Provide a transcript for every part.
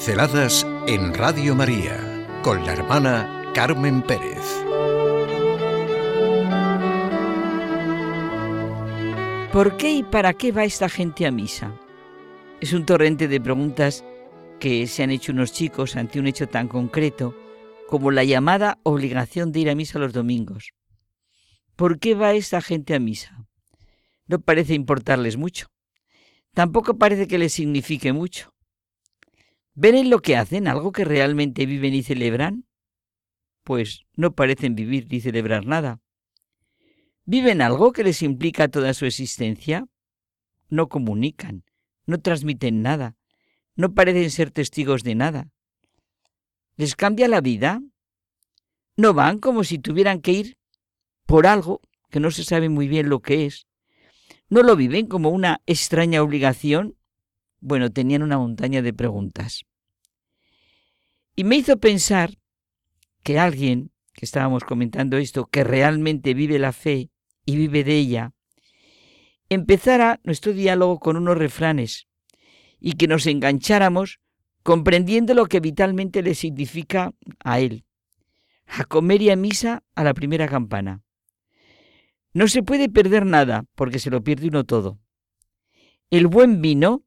Pinceladas en Radio María con la hermana Carmen Pérez. ¿Por qué y para qué va esta gente a misa? Es un torrente de preguntas que se han hecho unos chicos ante un hecho tan concreto como la llamada obligación de ir a misa los domingos. ¿Por qué va esta gente a misa? No parece importarles mucho. Tampoco parece que les signifique mucho. ¿Ven en lo que hacen algo que realmente viven y celebran? Pues no parecen vivir ni celebrar nada. ¿Viven algo que les implica toda su existencia? No comunican, no transmiten nada, no parecen ser testigos de nada. ¿Les cambia la vida? ¿No van como si tuvieran que ir por algo que no se sabe muy bien lo que es? ¿No lo viven como una extraña obligación bueno, tenían una montaña de preguntas. Y me hizo pensar que alguien, que estábamos comentando esto, que realmente vive la fe y vive de ella, empezara nuestro diálogo con unos refranes y que nos engancháramos comprendiendo lo que vitalmente le significa a él. A comer y a misa a la primera campana. No se puede perder nada porque se lo pierde uno todo. El buen vino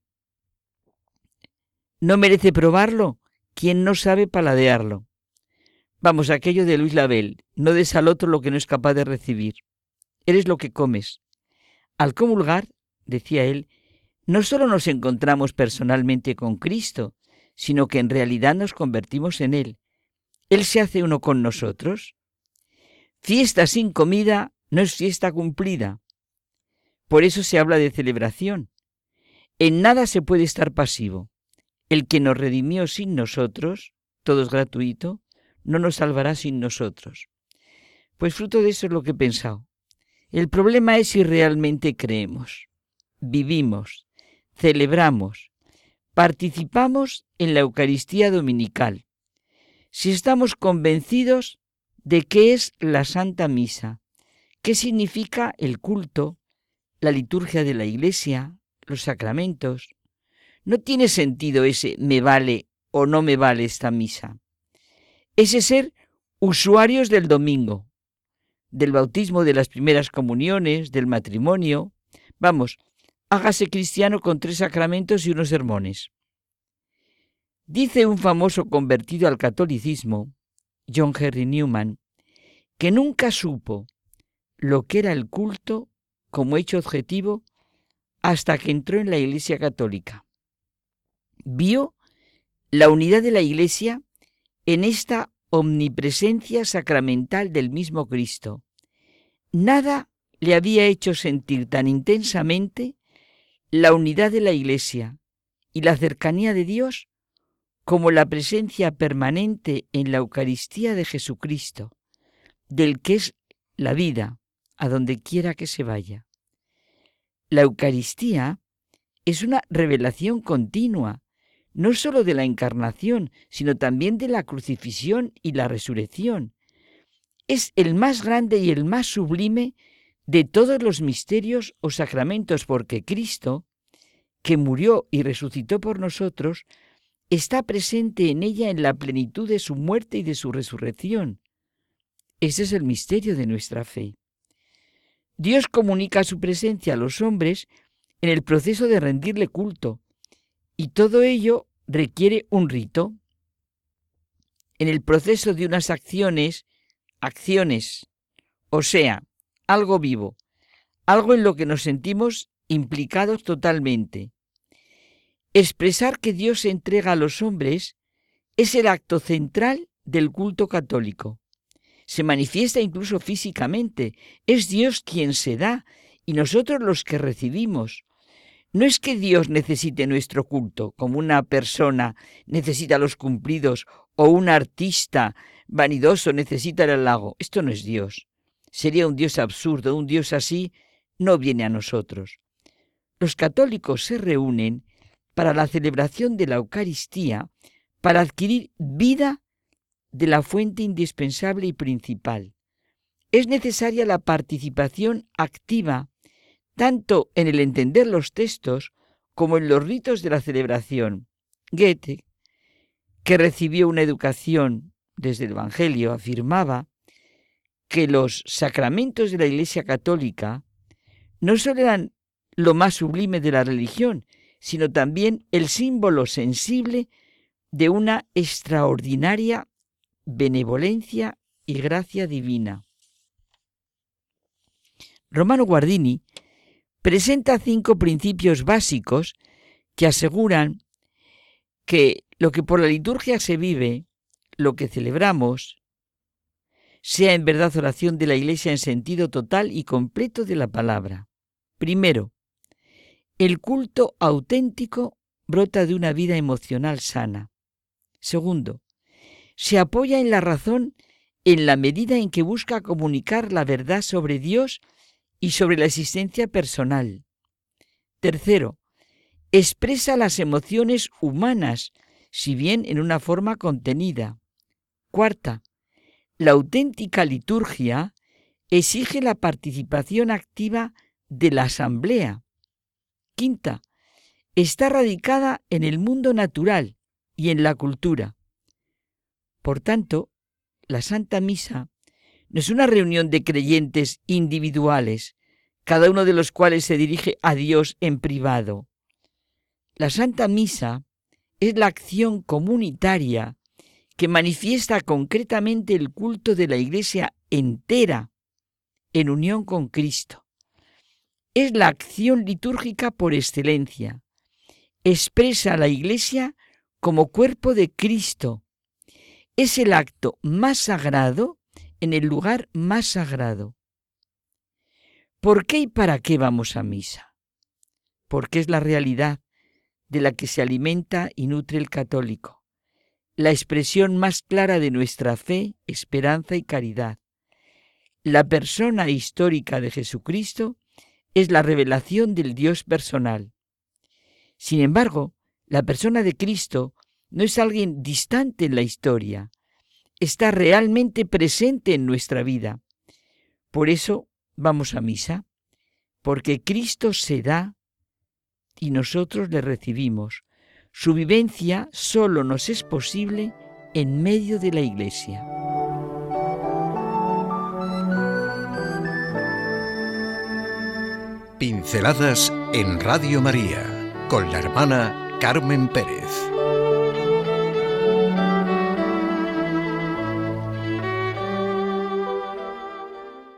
¿No merece probarlo? ¿Quién no sabe paladearlo? Vamos, aquello de Luis Label, no des al otro lo que no es capaz de recibir. Eres lo que comes. Al comulgar, decía él, no solo nos encontramos personalmente con Cristo, sino que en realidad nos convertimos en Él. Él se hace uno con nosotros. Fiesta sin comida no es fiesta cumplida. Por eso se habla de celebración. En nada se puede estar pasivo. El que nos redimió sin nosotros, todo es gratuito, no nos salvará sin nosotros. Pues fruto de eso es lo que he pensado. El problema es si realmente creemos, vivimos, celebramos, participamos en la Eucaristía Dominical, si estamos convencidos de qué es la Santa Misa, qué significa el culto, la liturgia de la Iglesia, los sacramentos, no tiene sentido ese me vale o no me vale esta misa. Ese ser usuarios del domingo, del bautismo, de las primeras comuniones, del matrimonio. Vamos, hágase cristiano con tres sacramentos y unos sermones. Dice un famoso convertido al catolicismo, John Henry Newman, que nunca supo lo que era el culto como hecho objetivo hasta que entró en la Iglesia Católica vio la unidad de la Iglesia en esta omnipresencia sacramental del mismo Cristo. Nada le había hecho sentir tan intensamente la unidad de la Iglesia y la cercanía de Dios como la presencia permanente en la Eucaristía de Jesucristo, del que es la vida, a donde quiera que se vaya. La Eucaristía es una revelación continua no sólo de la encarnación, sino también de la crucifixión y la resurrección. Es el más grande y el más sublime de todos los misterios o sacramentos, porque Cristo, que murió y resucitó por nosotros, está presente en ella en la plenitud de su muerte y de su resurrección. Ese es el misterio de nuestra fe. Dios comunica su presencia a los hombres en el proceso de rendirle culto, y todo ello requiere un rito. En el proceso de unas acciones, acciones, o sea, algo vivo, algo en lo que nos sentimos implicados totalmente. Expresar que Dios se entrega a los hombres es el acto central del culto católico. Se manifiesta incluso físicamente. Es Dios quien se da y nosotros los que recibimos. No es que Dios necesite nuestro culto, como una persona necesita los cumplidos o un artista vanidoso necesita el halago. Esto no es Dios. Sería un Dios absurdo. Un Dios así no viene a nosotros. Los católicos se reúnen para la celebración de la Eucaristía para adquirir vida de la fuente indispensable y principal. Es necesaria la participación activa tanto en el entender los textos como en los ritos de la celebración. Goethe, que recibió una educación desde el Evangelio, afirmaba que los sacramentos de la Iglesia Católica no solo eran lo más sublime de la religión, sino también el símbolo sensible de una extraordinaria benevolencia y gracia divina. Romano Guardini presenta cinco principios básicos que aseguran que lo que por la liturgia se vive, lo que celebramos, sea en verdad oración de la Iglesia en sentido total y completo de la palabra. Primero, el culto auténtico brota de una vida emocional sana. Segundo, se apoya en la razón en la medida en que busca comunicar la verdad sobre Dios y sobre la existencia personal. Tercero, expresa las emociones humanas, si bien en una forma contenida. Cuarta, la auténtica liturgia exige la participación activa de la asamblea. Quinta, está radicada en el mundo natural y en la cultura. Por tanto, la Santa Misa no es una reunión de creyentes individuales, cada uno de los cuales se dirige a Dios en privado. La Santa Misa es la acción comunitaria que manifiesta concretamente el culto de la Iglesia entera en unión con Cristo. Es la acción litúrgica por excelencia. Expresa a la Iglesia como cuerpo de Cristo. Es el acto más sagrado en el lugar más sagrado. ¿Por qué y para qué vamos a misa? Porque es la realidad de la que se alimenta y nutre el católico, la expresión más clara de nuestra fe, esperanza y caridad. La persona histórica de Jesucristo es la revelación del Dios personal. Sin embargo, la persona de Cristo no es alguien distante en la historia, está realmente presente en nuestra vida. Por eso vamos a misa, porque Cristo se da y nosotros le recibimos. Su vivencia solo nos es posible en medio de la Iglesia. Pinceladas en Radio María con la hermana Carmen Pérez.